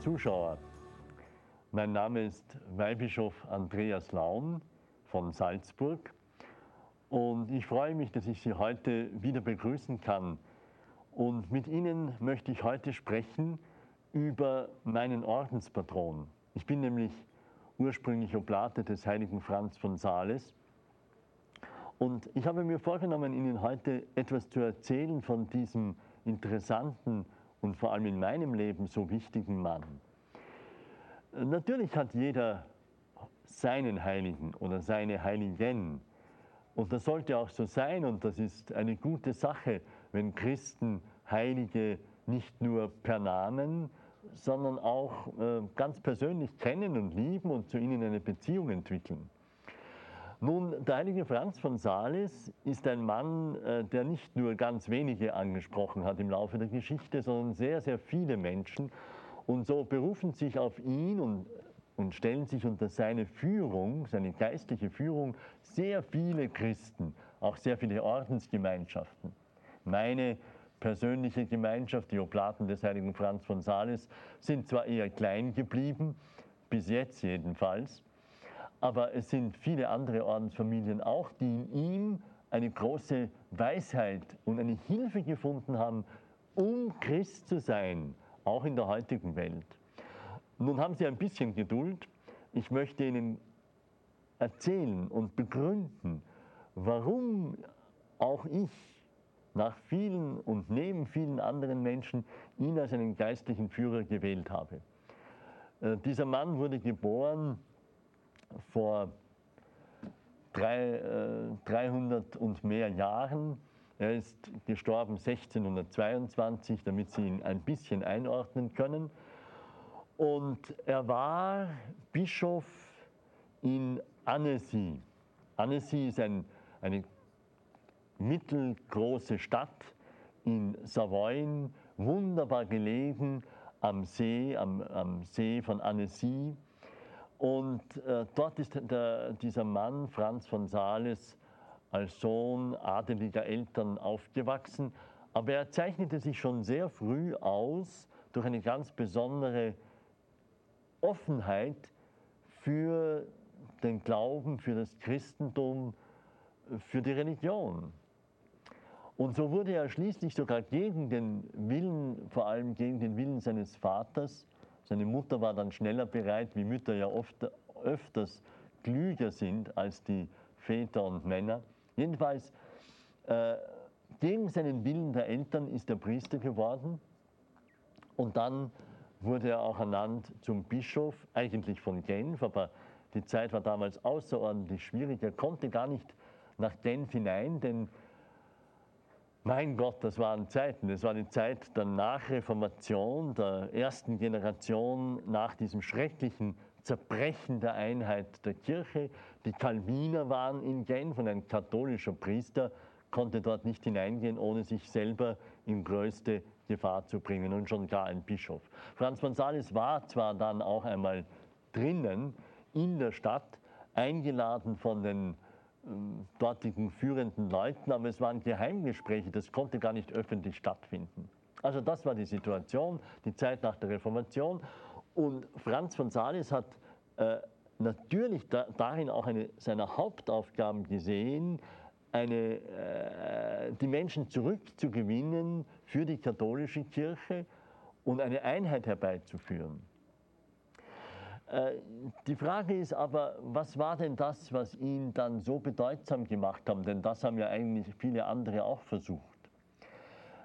Zuschauer, mein Name ist Weihbischof Andreas Laun von Salzburg und ich freue mich, dass ich Sie heute wieder begrüßen kann. Und mit Ihnen möchte ich heute sprechen über meinen Ordenspatron. Ich bin nämlich ursprünglich Oblate des heiligen Franz von Sales. Und ich habe mir vorgenommen, Ihnen heute etwas zu erzählen von diesem interessanten und vor allem in meinem Leben so wichtigen Mann. Natürlich hat jeder seinen Heiligen oder seine Heiligen. Und das sollte auch so sein und das ist eine gute Sache, wenn Christen Heilige nicht nur per Namen, sondern auch äh, ganz persönlich kennen und lieben und zu ihnen eine Beziehung entwickeln. Nun, der heilige Franz von Sales ist ein Mann, äh, der nicht nur ganz wenige angesprochen hat im Laufe der Geschichte, sondern sehr, sehr viele Menschen. Und so berufen sich auf ihn und, und stellen sich unter seine Führung, seine geistliche Führung, sehr viele Christen, auch sehr viele Ordensgemeinschaften. Meine persönliche Gemeinschaft, die Oblaten des heiligen Franz von Sales, sind zwar eher klein geblieben, bis jetzt jedenfalls, aber es sind viele andere Ordensfamilien auch, die in ihm eine große Weisheit und eine Hilfe gefunden haben, um Christ zu sein, auch in der heutigen Welt. Nun haben Sie ein bisschen Geduld. Ich möchte Ihnen erzählen und begründen, warum auch ich nach vielen und neben vielen anderen Menschen ihn als einen geistlichen Führer gewählt habe. Äh, dieser Mann wurde geboren vor drei, äh, 300 und mehr Jahren. Er ist gestorben 1622, damit Sie ihn ein bisschen einordnen können. Und er war Bischof in Annecy. Annecy ist ein, eine mittelgroße Stadt in Savoyen, wunderbar gelegen am See, am, am See von Annecy. Und äh, dort ist der, dieser Mann, Franz von Sales, als Sohn adeliger Eltern aufgewachsen. Aber er zeichnete sich schon sehr früh aus durch eine ganz besondere Offenheit für den Glauben, für das Christentum, für die Religion. Und so wurde er schließlich sogar gegen den Willen, vor allem gegen den Willen seines Vaters, seine Mutter war dann schneller bereit, wie Mütter ja oft, öfters klüger sind als die Väter und Männer. Jedenfalls, äh, gegen seinen Willen der Eltern ist er Priester geworden und dann wurde er auch ernannt zum Bischof, eigentlich von Genf, aber die Zeit war damals außerordentlich schwierig. Er konnte gar nicht nach Genf hinein, denn mein Gott, das waren Zeiten. Das war die Zeit der Nachreformation, der ersten Generation nach diesem schrecklichen Zerbrechen der Einheit der Kirche. Die Calviner waren in Genf und ein katholischer Priester konnte dort nicht hineingehen, ohne sich selber in größte Gefahr zu bringen und schon gar ein Bischof. Franz von Sales war zwar dann auch einmal drinnen in der Stadt, eingeladen von den dortigen führenden Leuten, aber es waren Geheimgespräche, das konnte gar nicht öffentlich stattfinden. Also das war die Situation, die Zeit nach der Reformation. Und Franz von Sales hat äh, natürlich da, darin auch eine seiner Hauptaufgaben gesehen, eine, äh, die Menschen zurückzugewinnen für die katholische Kirche und eine Einheit herbeizuführen. Äh, die Frage ist aber, was war denn das, was ihn dann so bedeutsam gemacht hat? Denn das haben ja eigentlich viele andere auch versucht.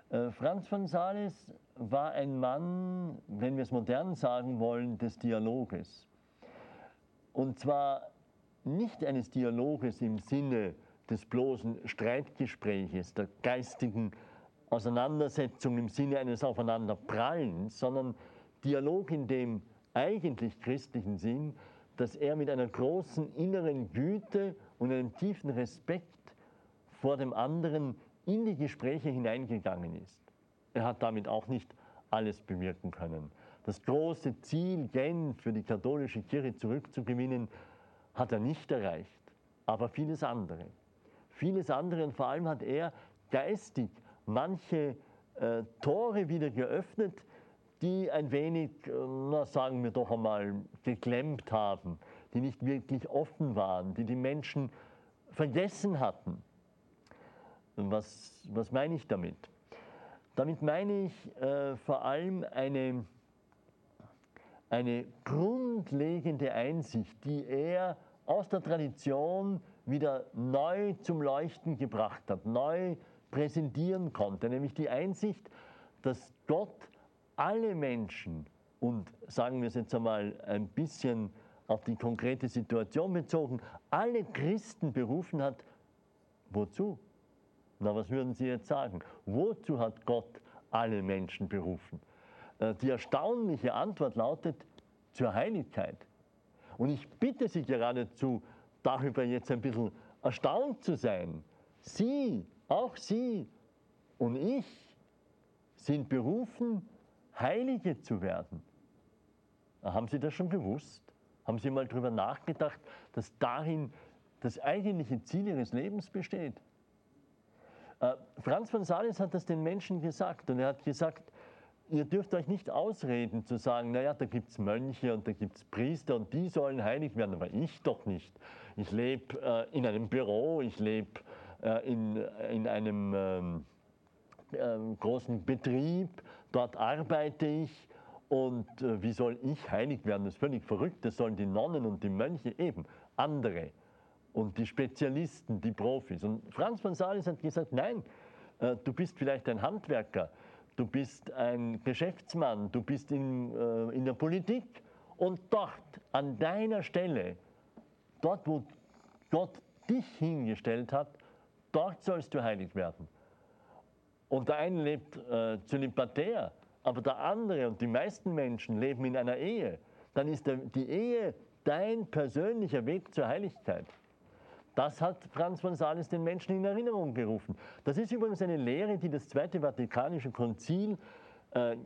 Äh, Franz von Sales war ein Mann, wenn wir es modern sagen wollen, des Dialoges. Und zwar nicht eines Dialoges im Sinne des bloßen Streitgespräches, der geistigen Auseinandersetzung im Sinne eines Aufeinanderprallens, sondern Dialog in dem eigentlich christlichen Sinn, dass er mit einer großen inneren Güte und einem tiefen Respekt vor dem anderen in die Gespräche hineingegangen ist. Er hat damit auch nicht alles bewirken können. Das große Ziel, Genf für die katholische Kirche zurückzugewinnen, hat er nicht erreicht, aber vieles andere. Vieles andere und vor allem hat er geistig manche äh, Tore wieder geöffnet, die ein wenig, äh, na, sagen wir doch einmal, geklemmt haben, die nicht wirklich offen waren, die die Menschen vergessen hatten. Was, was meine ich damit? Damit meine ich äh, vor allem eine, eine grundlegende Einsicht, die er aus der Tradition wieder neu zum Leuchten gebracht hat, neu präsentieren konnte, nämlich die Einsicht, dass Gott alle Menschen und sagen wir es jetzt einmal ein bisschen auf die konkrete Situation bezogen, alle Christen berufen hat, wozu? Na, was würden Sie jetzt sagen? Wozu hat Gott alle Menschen berufen? Äh, die erstaunliche Antwort lautet zur Heiligkeit. Und ich bitte Sie geradezu, darüber jetzt ein bisschen erstaunt zu sein. Sie, auch Sie und ich sind berufen, Heilige zu werden. Haben Sie das schon gewusst? Haben Sie mal darüber nachgedacht, dass darin das eigentliche Ziel Ihres Lebens besteht? Äh, Franz von Sales hat das den Menschen gesagt und er hat gesagt, ihr dürft euch nicht ausreden zu sagen, naja, da gibt es Mönche und da gibt es Priester und die sollen heilig werden, aber ich doch nicht. Ich lebe äh, in einem Büro, ich lebe äh, in, in einem ähm, äh, großen Betrieb, dort arbeite ich und äh, wie soll ich heilig werden? Das ist völlig verrückt, das sollen die Nonnen und die Mönche eben, andere und die Spezialisten, die Profis. Und Franz von Sales hat gesagt, nein, äh, du bist vielleicht ein Handwerker, du bist ein Geschäftsmann, du bist in, äh, in der Politik und dort, an deiner Stelle, dort, wo Gott dich hingestellt hat, dort sollst du heilig werden. Und der eine lebt äh, zölibatär, aber der andere und die meisten Menschen leben in einer Ehe. Dann ist der, die Ehe dein persönlicher Weg zur Heiligkeit. Das hat Franz von Sales den Menschen in Erinnerung gerufen. Das ist übrigens eine Lehre, die das Zweite Vatikanische Konzil äh,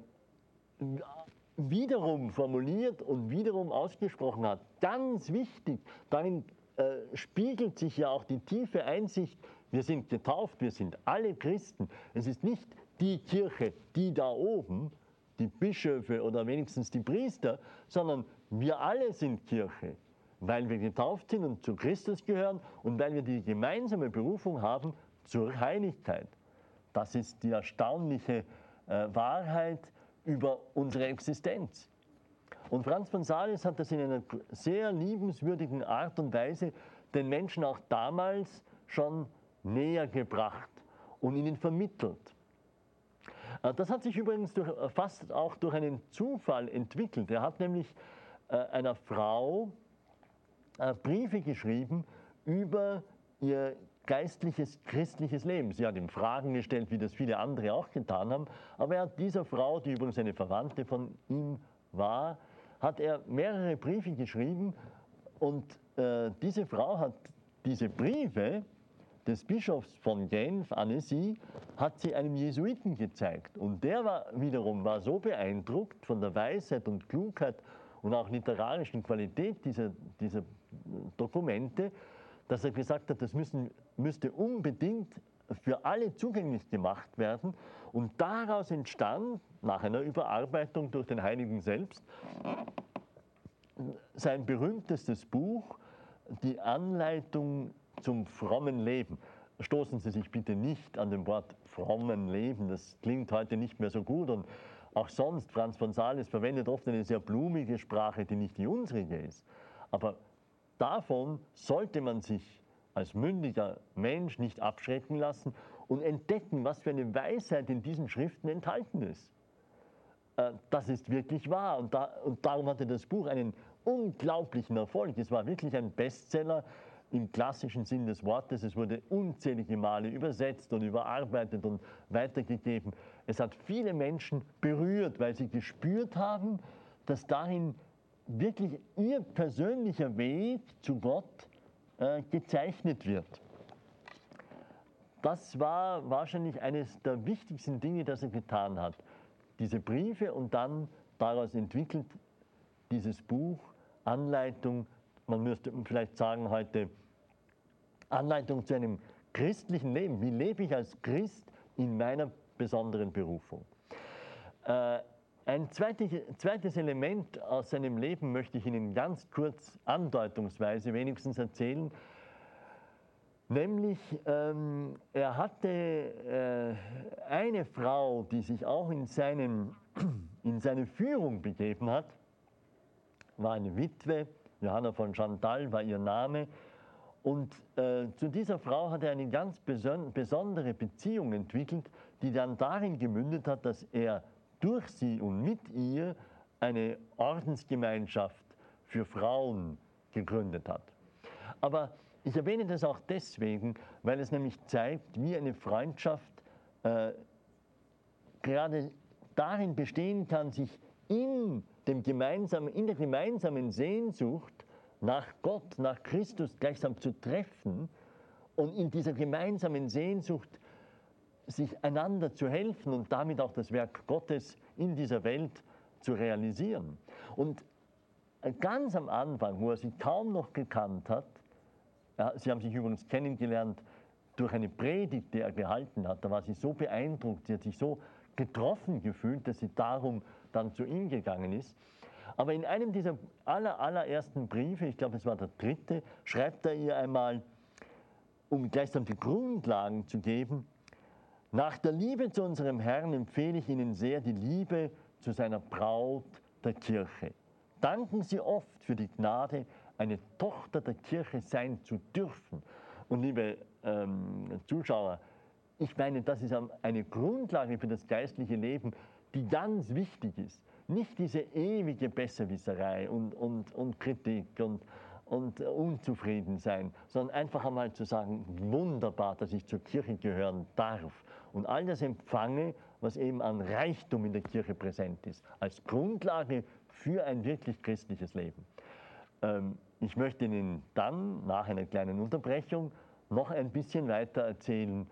wiederum formuliert und wiederum ausgesprochen hat. Ganz wichtig, darin äh, spiegelt sich ja auch die tiefe Einsicht, wir sind getauft, wir sind alle Christen. Es ist nicht die Kirche, die da oben, die Bischöfe oder wenigstens die Priester, sondern wir alle sind Kirche weil wir getauft sind und zu Christus gehören und weil wir die gemeinsame Berufung haben zur Heiligkeit. Das ist die erstaunliche äh, Wahrheit über unsere Existenz. Und Franz von Sales hat das in einer sehr liebenswürdigen Art und Weise den Menschen auch damals schon näher gebracht und ihnen vermittelt. Äh, das hat sich übrigens durch, äh, fast auch durch einen Zufall entwickelt. Er hat nämlich äh, einer Frau Briefe geschrieben über ihr geistliches, christliches Leben. Sie hat ihm Fragen gestellt, wie das viele andere auch getan haben. Aber er hat dieser Frau, die übrigens eine Verwandte von ihm war, hat er mehrere Briefe geschrieben. Und äh, diese Frau hat diese Briefe des Bischofs von Genf, Annecy, hat sie einem Jesuiten gezeigt. Und der war wiederum war so beeindruckt von der Weisheit und Klugheit und auch literarischen Qualität dieser, dieser Dokumente, dass er gesagt hat, das müssen, müsste unbedingt für alle zugänglich gemacht werden. Und daraus entstand, nach einer Überarbeitung durch den Heiligen selbst, sein berühmtestes Buch, die Anleitung zum frommen Leben. Stoßen Sie sich bitte nicht an dem Wort frommen Leben, das klingt heute nicht mehr so gut und auch sonst, Franz von Sales verwendet oft eine sehr blumige Sprache, die nicht die unsrige ist. Aber davon sollte man sich als mündiger Mensch nicht abschrecken lassen und entdecken, was für eine Weisheit in diesen Schriften enthalten ist. Äh, das ist wirklich wahr und, da, und darum hatte das Buch einen unglaublichen Erfolg. Es war wirklich ein Bestseller im klassischen Sinn des Wortes. Es wurde unzählige Male übersetzt und überarbeitet und weitergegeben. Es hat viele Menschen berührt, weil sie gespürt haben, dass darin wirklich ihr persönlicher Weg zu Gott äh, gezeichnet wird. Das war wahrscheinlich eines der wichtigsten Dinge, das er getan hat. Diese Briefe und dann daraus entwickelt dieses Buch Anleitung, man müsste vielleicht sagen heute Anleitung zu einem christlichen Leben. Wie lebe ich als Christ in meiner besonderen Berufung? Äh, ein zweites, Element aus seinem Leben möchte ich Ihnen ganz kurz andeutungsweise wenigstens erzählen. Nämlich, ähm, er hatte äh, eine Frau, die sich auch in, seinen, in seine Führung begeben hat, war eine Witwe, Johanna von Chantal war ihr Name. Und äh, zu dieser Frau hat er eine ganz beson besondere Beziehung entwickelt, die dann darin gemündet hat, dass er durch sie und mit ihr eine Ordensgemeinschaft für Frauen gegründet hat. Aber ich erwähne das auch deswegen, weil es nämlich zeigt, wie eine Freundschaft äh, gerade darin bestehen kann, sich in, dem gemeinsamen, in der gemeinsamen Sehnsucht nach Gott, nach Christus gleichsam zu treffen und in dieser gemeinsamen Sehnsucht sich einander zu helfen und damit auch das Werk Gottes in dieser Welt zu realisieren. Und ganz am Anfang, wo er sie kaum noch gekannt hat, ja, sie haben sich übrigens kennengelernt durch eine Predigt, die er gehalten hat, da war sie so beeindruckt, sie hat sich so getroffen gefühlt, dass sie darum dann zu ihm gegangen ist. Aber in einem dieser aller, allerersten Briefe, ich glaube, es war der dritte, schreibt er ihr einmal, um gleichsam die Grundlagen zu geben, nach der Liebe zu unserem Herrn empfehle ich Ihnen sehr die Liebe zu seiner Braut, der Kirche. Danken Sie oft für die Gnade, eine Tochter der Kirche sein zu dürfen. Und liebe ähm, Zuschauer, ich meine, das ist eine Grundlage für das geistliche Leben, die ganz wichtig ist. Nicht diese ewige Besserwisserei und, und, und Kritik und, und unzufrieden sein, sondern einfach einmal zu sagen, wunderbar, dass ich zur Kirche gehören darf und all das empfange, was eben an Reichtum in der Kirche präsent ist, als Grundlage für ein wirklich christliches Leben. Ähm, ich möchte Ihnen dann nach einer kleinen Unterbrechung noch ein bisschen weiter erzählen,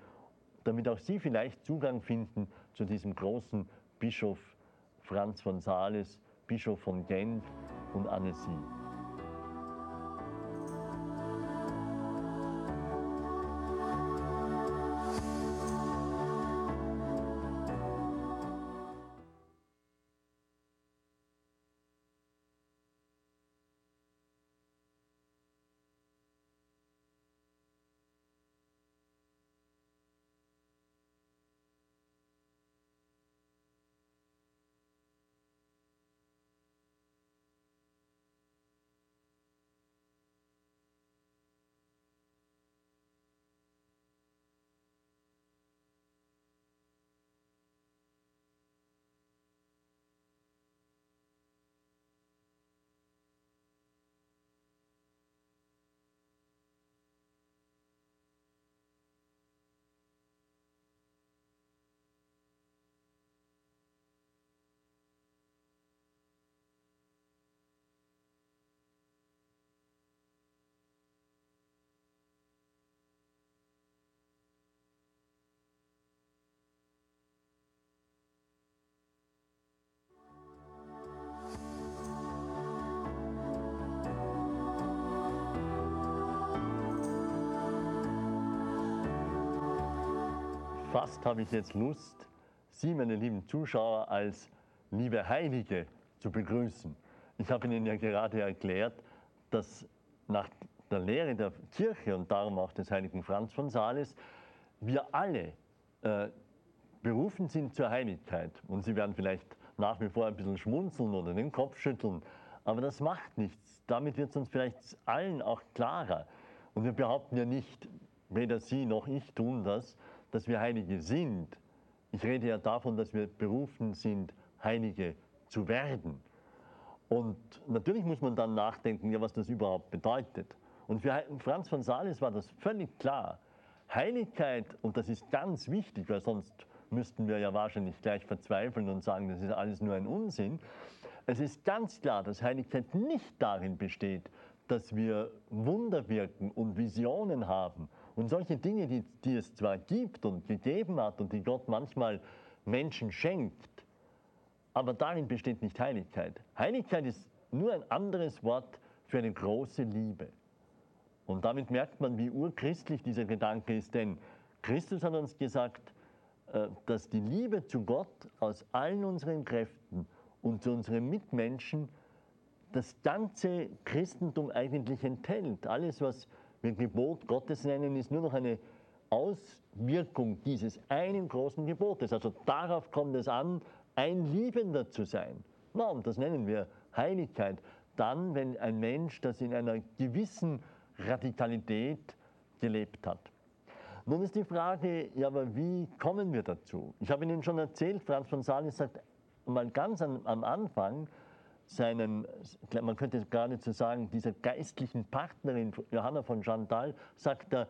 damit auch Sie vielleicht Zugang finden zu diesem großen Bischof Franz von Sales, Bischof von Gent und Annecy. Fast habe ich jetzt Lust, Sie, meine lieben Zuschauer, als liebe Heilige zu begrüßen. Ich habe Ihnen ja gerade erklärt, dass nach der Lehre der Kirche und darum auch des heiligen Franz von Sales, wir alle äh, berufen sind zur Heiligkeit. Und Sie werden vielleicht nach wie vor ein bisschen schmunzeln oder den Kopf schütteln, aber das macht nichts. Damit wird es uns vielleicht allen auch klarer. Und wir behaupten ja nicht, weder Sie noch ich tun das, dass wir Heilige sind. Ich rede ja davon, dass wir berufen sind, Heilige zu werden. Und natürlich muss man dann nachdenken, ja, was das überhaupt bedeutet. Und für Franz von Sales war das völlig klar. Heiligkeit, und das ist ganz wichtig, weil sonst müssten wir ja wahrscheinlich gleich verzweifeln und sagen, das ist alles nur ein Unsinn. Es ist ganz klar, dass Heiligkeit nicht darin besteht, dass wir Wunder wirken und Visionen haben und solche Dinge, die, die es zwar gibt und gegeben hat und die Gott manchmal Menschen schenkt, aber darin besteht nicht Heiligkeit. Heiligkeit ist nur ein anderes Wort für eine große Liebe. Und damit merkt man, wie urchristlich dieser Gedanke ist, denn Christus hat uns gesagt, äh, dass die Liebe zu Gott aus allen unseren Kräften und zu unseren Mitmenschen das ganze Christentum eigentlich enthält. Alles, was wir Gebot Gottes nennen, ist nur noch eine Auswirkung dieses einen großen Gebotes. Also darauf kommt es an, ein Liebender zu sein. Na, und das nennen wir Heiligkeit. Dann, wenn ein Mensch das in einer gewissen Radikalität gelebt hat. Nun ist die Frage, ja, aber wie kommen wir dazu? Ich habe Ihnen schon erzählt, Franz von Sales sagt mal ganz an, am Anfang seinen, man könnte geradezu sagen, dieser geistlichen Partnerin Johanna von Chantal, sagt er,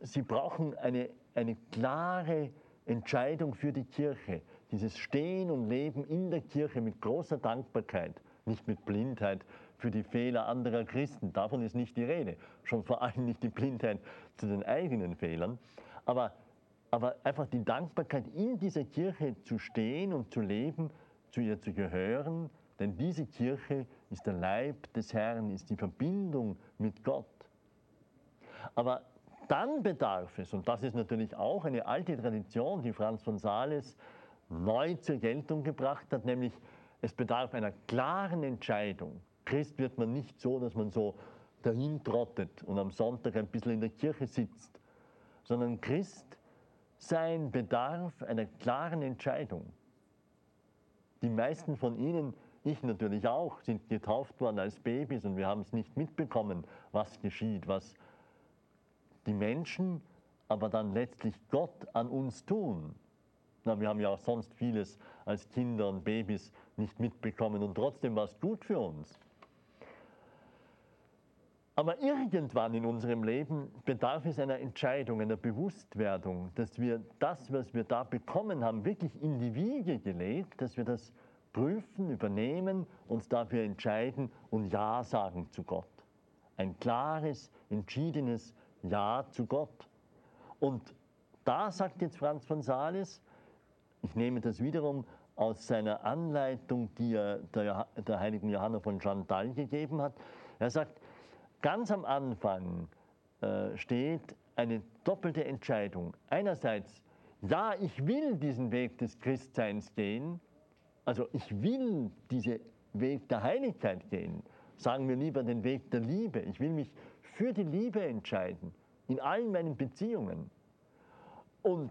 sie brauchen eine, eine klare Entscheidung für die Kirche. Dieses Stehen und Leben in der Kirche mit großer Dankbarkeit, nicht mit Blindheit, für die Fehler anderer Christen. Davon ist nicht die Rede. Schon vor allem nicht die Blindheit zu den eigenen Fehlern. Aber, aber einfach die Dankbarkeit, in dieser Kirche zu stehen und zu leben, zu ihr zu gehören. Denn diese Kirche ist der Leib des Herrn, ist die Verbindung mit Gott. Aber dann bedarf es, und das ist natürlich auch eine alte Tradition, die Franz von Sales neu zur Geltung gebracht hat, nämlich es bedarf einer klaren Entscheidung Christ wird man nicht so, dass man so dahin trottet und am Sonntag ein bisschen in der Kirche sitzt, sondern Christ sein bedarf einer klaren Entscheidung. Die meisten von Ihnen, ich natürlich auch, sind getauft worden als Babys und wir haben es nicht mitbekommen, was geschieht, was die Menschen, aber dann letztlich Gott an uns tun. Na, wir haben ja auch sonst vieles als Kinder und Babys nicht mitbekommen und trotzdem war es gut für uns. Aber irgendwann in unserem Leben bedarf es einer Entscheidung, einer Bewusstwerdung, dass wir das, was wir da bekommen haben, wirklich in die Wiege gelegt, dass wir das prüfen, übernehmen, uns dafür entscheiden und Ja sagen zu Gott. Ein klares, entschiedenes Ja zu Gott. Und da sagt jetzt Franz von Sales, ich nehme das wiederum aus seiner Anleitung, die er der, der heiligen Johanna von Chantal gegeben hat, er sagt, Ganz am Anfang äh, steht eine doppelte Entscheidung. Einerseits, ja, ich will diesen Weg des Christseins gehen, also ich will diesen Weg der Heiligkeit gehen. Sagen wir lieber den Weg der Liebe. Ich will mich für die Liebe entscheiden, in allen meinen Beziehungen. Und,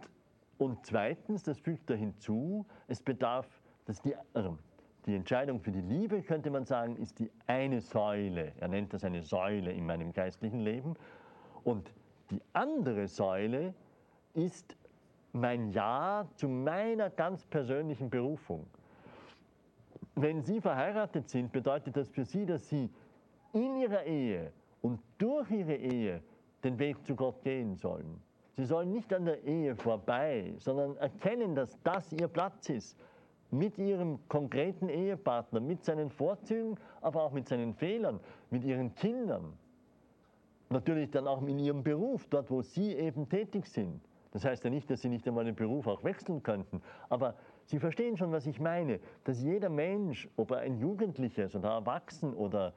und zweitens, das fügt er hinzu, es bedarf, dass die, also die Entscheidung für die Liebe, könnte man sagen, ist die eine Säule. Er nennt das eine Säule in meinem geistlichen Leben. Und die andere Säule ist mein Ja zu meiner ganz persönlichen Berufung. Wenn Sie verheiratet sind, bedeutet das für Sie, dass Sie in Ihrer Ehe und durch Ihre Ehe den Weg zu Gott gehen sollen. Sie sollen nicht an der Ehe vorbei, sondern erkennen, dass das Ihr Platz ist, mit ihrem konkreten Ehepartner, mit seinen Vorzügen, aber auch mit seinen Fehlern, mit ihren Kindern. Natürlich dann auch in ihrem Beruf, dort wo sie eben tätig sind. Das heißt ja nicht, dass sie nicht einmal den Beruf auch wechseln könnten, aber Sie verstehen schon, was ich meine, dass jeder Mensch, ob er ein Jugendlicher ist oder erwachsen oder,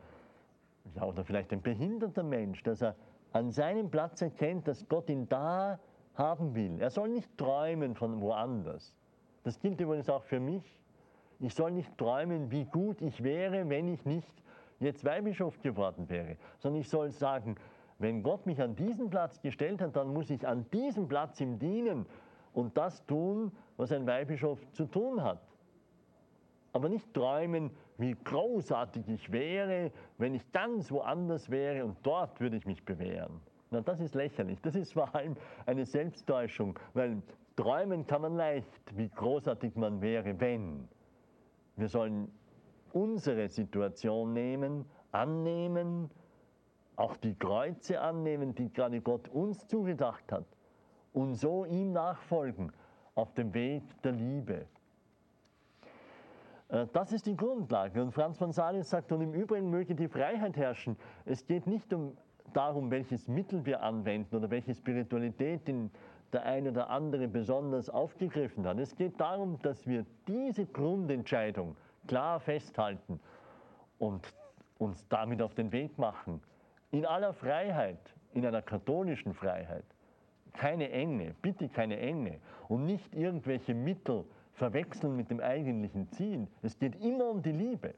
ja, oder vielleicht ein behinderter Mensch, dass er an seinem Platz erkennt, dass Gott ihn da haben will. Er soll nicht träumen von woanders. Das gilt übrigens auch für mich. Ich soll nicht träumen, wie gut ich wäre, wenn ich nicht jetzt Weihbischof geworden wäre, sondern ich soll sagen, wenn Gott mich an diesen Platz gestellt hat, dann muss ich an diesem Platz ihm dienen und das tun, was ein Weihbischof zu tun hat. Aber nicht träumen, wie großartig ich wäre, wenn ich ganz woanders wäre und dort würde ich mich bewähren. Na, das ist lächerlich. Das ist vor allem eine Selbsttäuschung, weil träumen kann man leicht, wie großartig man wäre, wenn. Wir sollen unsere Situation nehmen, annehmen, auch die Kreuze annehmen, die gerade Gott uns zugedacht hat und so ihm nachfolgen auf dem Weg der Liebe. Äh, das ist die Grundlage. Und Franz von Sales sagt, und im Übrigen möge die Freiheit herrschen. Es geht nicht um darum, welches Mittel wir anwenden oder welche Spiritualität in der eine oder andere besonders aufgegriffen hat. Es geht darum, dass wir diese Grundentscheidung klar festhalten und uns damit auf den Weg machen. In aller Freiheit, in einer katholischen Freiheit. Keine Enge, bitte keine Enge und nicht irgendwelche Mittel verwechseln mit dem eigentlichen Ziel. Es geht immer um die Liebe.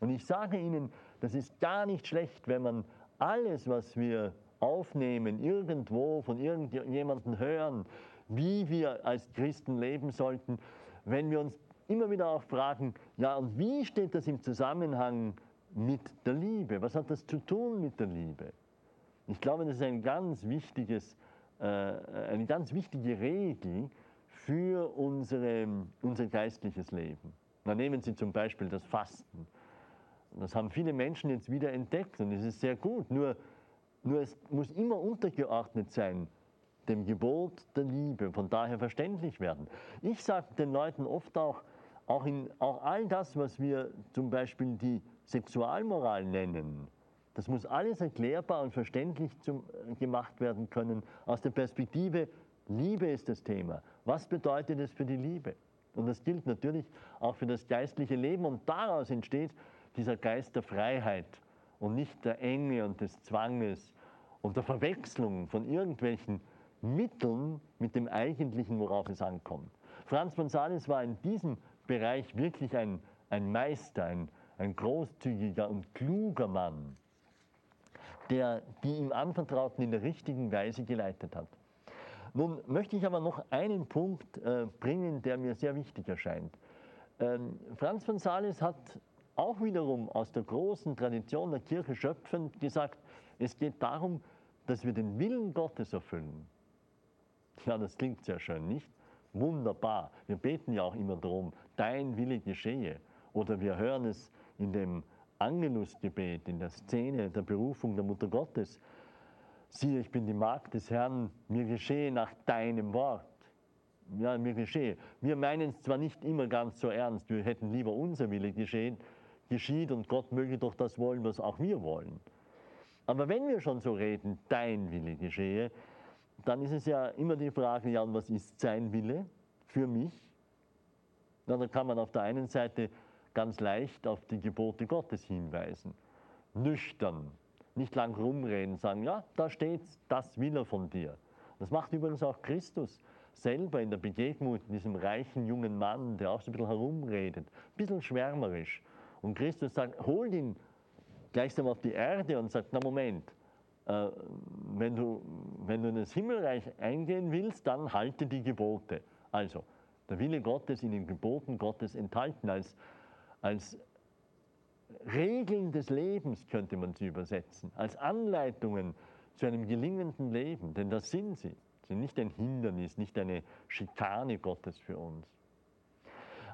Und ich sage Ihnen, das ist gar nicht schlecht, wenn man alles, was wir aufnehmen, irgendwo von irgendjemandem hören, wie wir als Christen leben sollten, wenn wir uns immer wieder auch fragen, ja, und wie steht das im Zusammenhang mit der Liebe? Was hat das zu tun mit der Liebe? Ich glaube, das ist ein ganz wichtiges, eine ganz wichtige Regel für unsere, unser geistliches Leben. Na, nehmen Sie zum Beispiel das Fasten. Das haben viele Menschen jetzt wieder entdeckt und es ist sehr gut. Nur, nur es muss immer untergeordnet sein dem Gebot der Liebe, von daher verständlich werden. Ich sage den Leuten oft auch, auch, in, auch all das, was wir zum Beispiel die Sexualmoral nennen, das muss alles erklärbar und verständlich zum, gemacht werden können aus der Perspektive, Liebe ist das Thema. Was bedeutet es für die Liebe? Und das gilt natürlich auch für das geistliche Leben und daraus entsteht dieser Geist der Freiheit und nicht der Enge und des Zwanges und der Verwechslung von irgendwelchen Mitteln mit dem Eigentlichen, worauf es ankommt. Franz von Sales war in diesem Bereich wirklich ein, ein Meister, ein, ein großzügiger und kluger Mann, der die ihm Anvertrauten in der richtigen Weise geleitet hat. Nun möchte ich aber noch einen Punkt äh, bringen, der mir sehr wichtig erscheint. Ähm, Franz von Sales hat auch wiederum aus der großen Tradition der Kirche schöpfend gesagt, es geht darum, dass wir den Willen Gottes erfüllen. Ja, das klingt sehr schön, nicht? Wunderbar. Wir beten ja auch immer darum, dein Wille geschehe. Oder wir hören es in dem Angelusgebet, in der Szene der Berufung der Mutter Gottes. Siehe, ich bin die Magd des Herrn, mir geschehe nach deinem Wort. Ja, mir geschehe. Wir meinen es zwar nicht immer ganz so ernst, wir hätten lieber unser Wille geschehen, geschieht und Gott möge doch das wollen, was auch wir wollen. Aber wenn wir schon so reden, dein Wille geschehe, dann ist es ja immer die Frage, ja, und was ist sein Wille für mich? Na, da kann man auf der einen Seite ganz leicht auf die Gebote Gottes hinweisen. Nüchtern, nicht lang rumreden, sagen, ja, da steht's, das will er von dir. Das macht übrigens auch Christus selber in der Begegnung mit diesem reichen jungen Mann, der auch so ein bisschen herumredet, ein bisschen schwärmerisch. Und Christus sagt, hol ihn gleichsam auf die Erde und sagt, na Moment, äh, wenn, du, wenn du in das Himmelreich eingehen willst, dann halte die Gebote. Also, der Wille Gottes in den Geboten Gottes enthalten als, als Regeln des Lebens könnte man sie übersetzen, als Anleitungen zu einem gelingenden Leben, denn das sind sie. Sie sind nicht ein Hindernis, nicht eine Schikane Gottes für uns.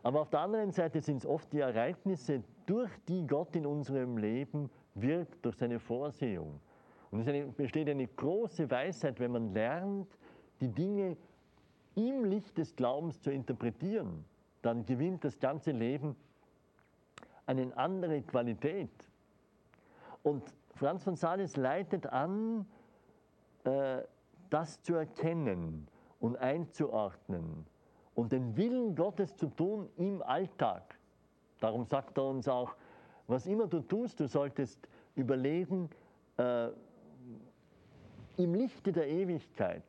Aber auf der anderen Seite sind es oft die Ereignisse, durch die Gott in unserem Leben wirkt, durch seine Vorsehung. Und es besteht eine große Weisheit, wenn man lernt, die Dinge im Licht des Glaubens zu interpretieren, dann gewinnt das ganze Leben eine andere Qualität. Und Franz von Sales leitet an, äh, das zu erkennen und einzuordnen und den Willen Gottes zu tun im Alltag. Darum sagt er uns auch, was immer du tust, du solltest überlegen, äh, im Lichte der Ewigkeit,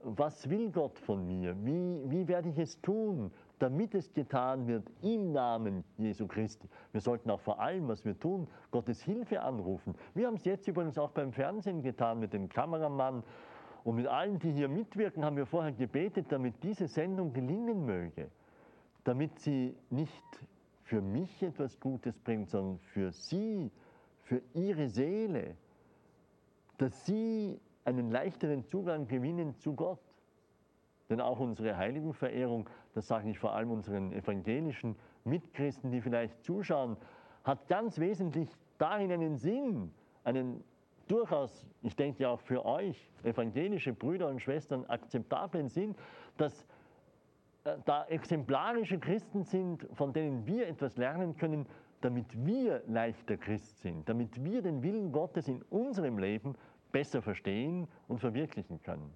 was will Gott von mir? Wie, wie werde ich es tun, damit es getan wird im Namen Jesu Christi. Wir sollten auch vor allem, was wir tun, Gottes Hilfe anrufen. Wir haben es jetzt übrigens auch beim Fernsehen getan mit dem Kameramann und mit allen, die hier mitwirken, haben wir vorher gebetet, damit diese Sendung gelingen möge, damit sie nicht für mich etwas Gutes bringt, sondern für sie, für ihre Seele, dass sie einen leichteren Zugang gewinnen zu Gott. Denn auch unsere Heiligenverehrung, das sage ich vor allem unseren evangelischen Mitchristen, die vielleicht zuschauen, hat ganz wesentlich darin einen Sinn, einen durchaus, ich denke auch für euch, evangelische Brüder und Schwestern, akzeptablen Sinn, dass äh, da exemplarische Christen sind, von denen wir etwas lernen können, damit wir leichter Christ sind, damit wir den Willen Gottes in unserem Leben besser verstehen und verwirklichen können.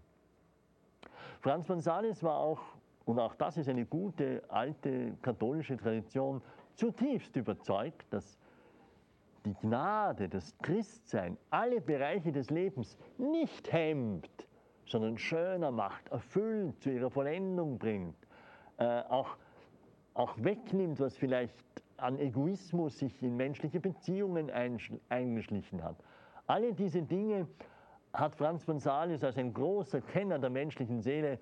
Franz von Sales war auch, und auch das ist eine gute alte katholische Tradition, zutiefst überzeugt, dass die Gnade, das Christsein, alle Bereiche des Lebens nicht hemmt, sondern schöner macht, erfüllt, zu ihrer Vollendung bringt, äh, auch, auch wegnimmt, was vielleicht an Egoismus sich in menschliche Beziehungen eingeschlichen hat. Alle diese Dinge hat Franz von Sales als ein großer Kenner der menschlichen Seele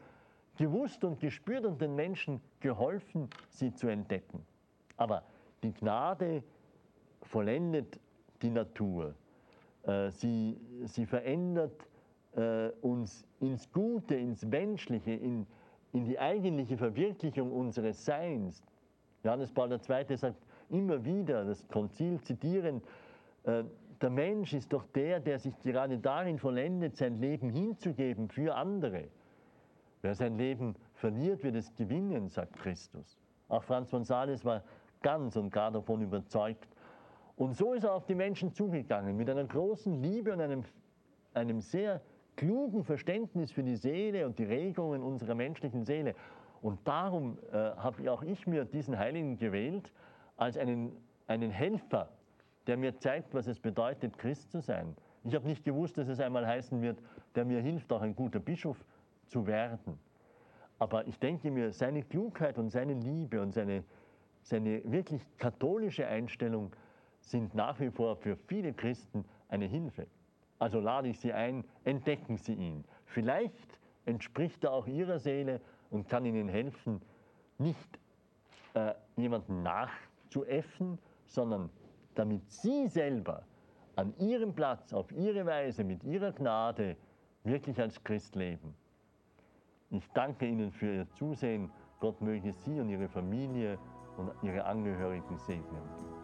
gewusst und gespürt und den Menschen geholfen, sie zu entdecken. Aber die Gnade vollendet die Natur. Äh, sie, sie verändert äh, uns ins Gute, ins Menschliche, in, in die eigentliche Verwirklichung unseres Seins. Johannes Paul II. sagt immer wieder, das Konzil zitierend, äh, der Mensch ist doch der, der sich gerade darin vollendet, sein Leben hinzugeben für andere. Wer sein Leben verliert, wird es gewinnen, sagt Christus. Auch Franz von Sales war ganz und gar davon überzeugt. Und so ist er auf die Menschen zugegangen, mit einer großen Liebe und einem, einem sehr klugen Verständnis für die Seele und die Regungen unserer menschlichen Seele. Und darum äh, habe auch ich mir diesen Heiligen gewählt als einen, einen Helfer der mir zeigt, was es bedeutet, Christ zu sein. Ich habe nicht gewusst, dass es einmal heißen wird, der mir hilft, auch ein guter Bischof zu werden. Aber ich denke mir, seine Klugheit und seine Liebe und seine, seine wirklich katholische Einstellung sind nach wie vor für viele Christen eine Hilfe. Also lade ich Sie ein, entdecken Sie ihn. Vielleicht entspricht er auch Ihrer Seele und kann Ihnen helfen, nicht äh, jemanden nachzuäffen, sondern damit Sie selber an Ihrem Platz, auf Ihre Weise, mit Ihrer Gnade wirklich als Christ leben. Ich danke Ihnen für Ihr Zusehen. Gott möge Sie und Ihre Familie und Ihre Angehörigen segnen.